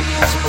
Jesus.